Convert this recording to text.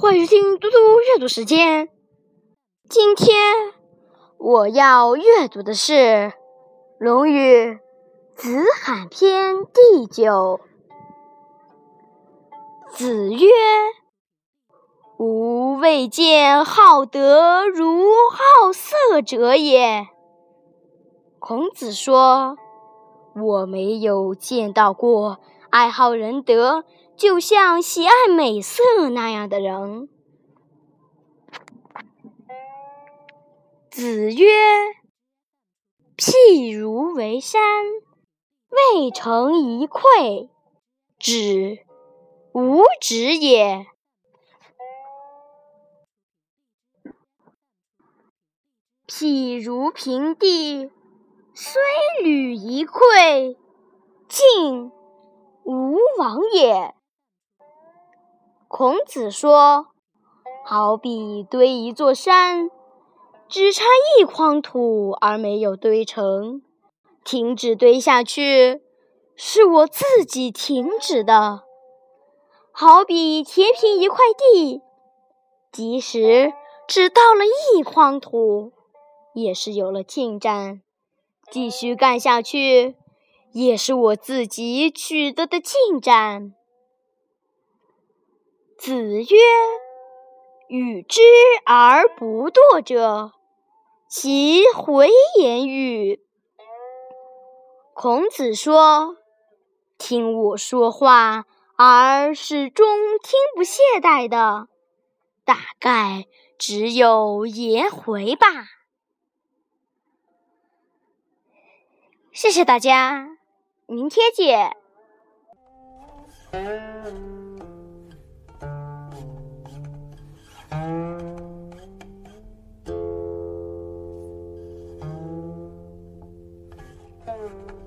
欢迎收听嘟嘟阅读时间。今天我要阅读的是《论语·子罕篇》第九。子曰：“吾未见好德如好色者也。”孔子说：“我没有见到过爱好仁德。”就像喜爱美色那样的人。子曰：“譬如为山，未成一篑，止，无止也；譬如平地，虽履一篑，进，无往也。”孔子说：“好比堆一座山，只差一筐土而没有堆成，停止堆下去，是我自己停止的。好比填平一块地，即使只倒了一筐土，也是有了进展，继续干下去，也是我自己取得的进展。”子曰：“与之而不惰者，其回言与？”孔子说：“听我说话而始终听不懈怠的，大概只有颜回吧。”谢谢大家，明天见。Hello.